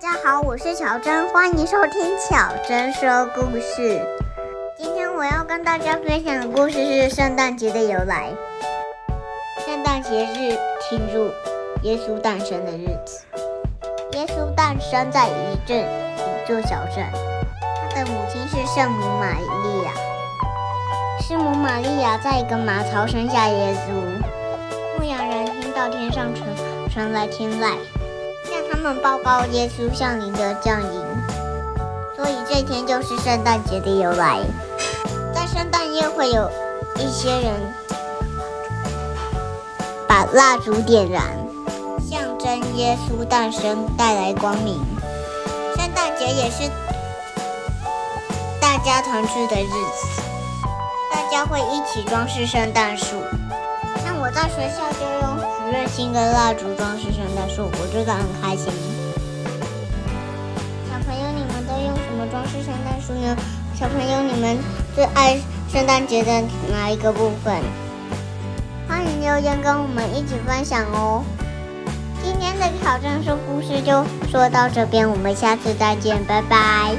大家好，我是巧珍，欢迎收听巧珍说故事。今天我要跟大家分享的故事是圣诞节的由来。圣诞节日庆祝耶稣诞生的日子。耶稣诞生在一镇一座小镇，他的母亲是圣母玛利亚。圣母玛利亚在一个马槽生下耶稣。牧羊人听到天上传传来天籁。他们报告耶稣降临的降临，所以这天就是圣诞节的由来。在圣诞夜会有一些人把蜡烛点燃，象征耶稣诞生，带来光明。圣诞节也是大家团聚的日子，大家会一起装饰圣诞树。我在学校就用许愿星跟蜡烛装饰圣诞树，我觉得很开心。小朋友，你们都用什么装饰圣诞树呢？小朋友，你们最爱圣诞节的哪一个部分？欢迎留言跟我们一起分享哦。今天的挑战树故事就说到这边，我们下次再见，拜拜。